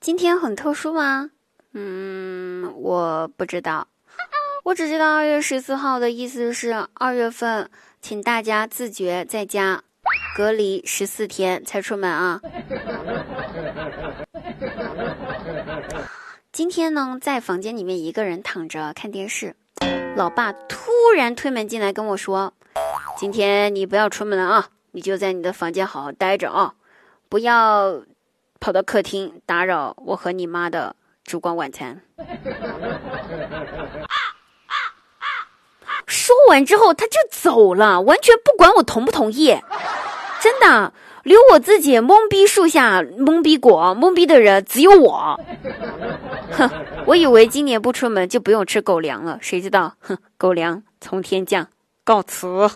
今天很特殊吗？嗯，我不知道。我只知道二月十四号的意思是二月份，请大家自觉在家隔离十四天才出门啊。今天呢，在房间里面一个人躺着看电视，老爸突然推门进来跟我说：“今天你不要出门了啊，你就在你的房间好好待着啊，不要跑到客厅打扰我和你妈的烛光晚餐。”说完之后，他就走了，完全不管我同不同意，真的留我自己懵逼树下懵逼果，懵逼的人只有我。哼，我以为今年不出门就不用吃狗粮了，谁知道，哼，狗粮从天降，告辞。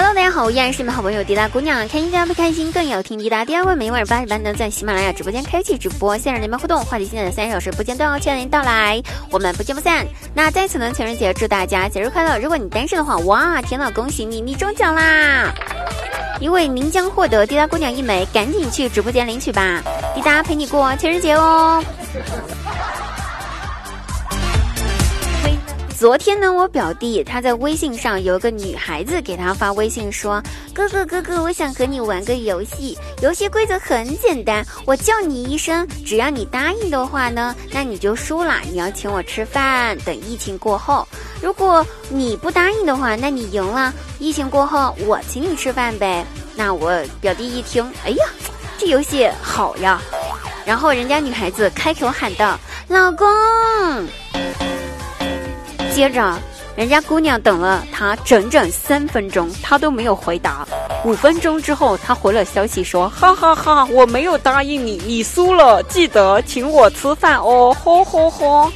Hello，大家好，依然是你们好朋友滴答姑娘，开心加不开心更有听滴答。第二位每晚八点半呢，在喜马拉雅直播间开启直播，现场连麦互动，话题现在的三小时不间断哦，期待您到来，我们不见不散。那在此呢，情人节祝大家节日快乐！如果你单身的话，哇，天呐，恭喜你，你中奖啦！因为您将获得滴答姑娘一枚，赶紧去直播间领取吧，滴答陪你过情人节哦。昨天呢，我表弟他在微信上有个女孩子给他发微信说：“哥哥哥哥，我想和你玩个游戏，游戏规则很简单，我叫你一声，只要你答应的话呢，那你就输了，你要请我吃饭。等疫情过后，如果你不答应的话，那你赢了，疫情过后我请你吃饭呗。”那我表弟一听，哎呀，这游戏好呀，然后人家女孩子开口喊道：“老公。”接着，人家姑娘等了他整整三分钟，他都没有回答。五分钟之后，他回了消息说：“哈哈哈，我没有答应你，你输了，记得请我吃饭哦，呵呵呵。”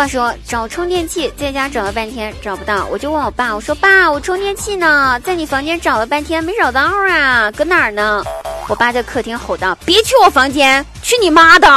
话说找充电器，在家找了半天找不到，我就问我爸，我说爸，我充电器呢？在你房间找了半天没找到啊，搁哪儿呢？我爸在客厅吼道：“别去我房间，去你妈的！”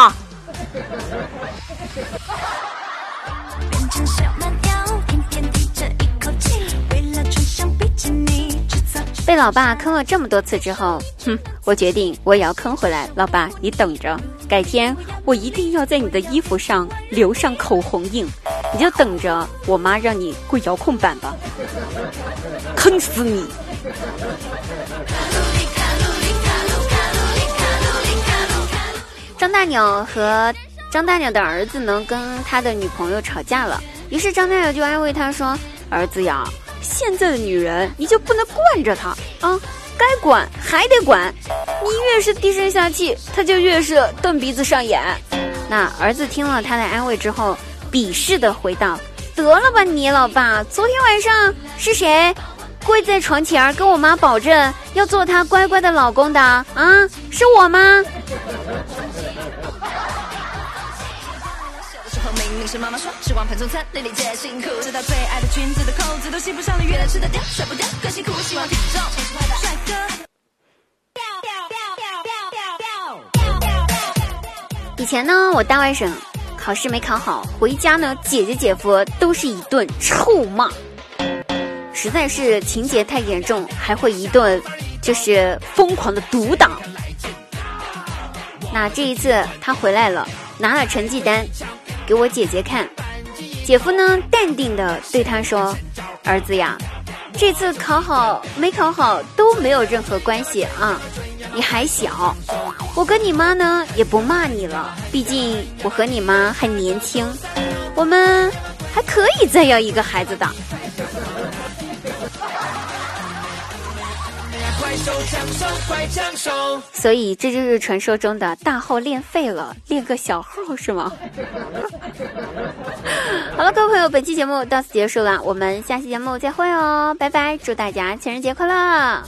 被老爸坑了这么多次之后，哼，我决定我也要坑回来。老爸，你等着，改天我一定要在你的衣服上留上口红印，你就等着我妈让你跪遥控板吧，坑死你！张大鸟和张大鸟的儿子呢，跟他的女朋友吵架了，于是张大鸟就安慰他说：“儿子呀。”现在的女人，你就不能惯着她啊！该管还得管，你越是低声下气，她就越是瞪鼻子上眼。那儿子听了他的安慰之后，鄙视的回道：“得了吧你老爸，昨天晚上是谁跪在床前跟我妈保证要做她乖乖的老公的啊？是我吗？”明是妈妈说，吃完盘中餐，累累皆辛苦。直到最爱的裙子的扣子都系不上了，越难吃得掉，甩不掉，更辛苦。希望体重帅哥。以前呢，我大外甥考试没考好，回家呢，姐姐姐夫都是一顿臭骂，实在是情节太严重，还会一顿就是疯狂的毒打。那这一次他回来了，拿了成绩单。给我姐姐看，姐夫呢淡定的对他说：“儿子呀，这次考好没考好都没有任何关系啊，你还小，我跟你妈呢也不骂你了，毕竟我和你妈还年轻，我们还可以再要一个孩子的。”所以这就是传说中的大号练废了，练个小号是吗？好了，各位朋友，本期节目到此结束了，我们下期节目再会哦，拜拜，祝大家情人节快乐！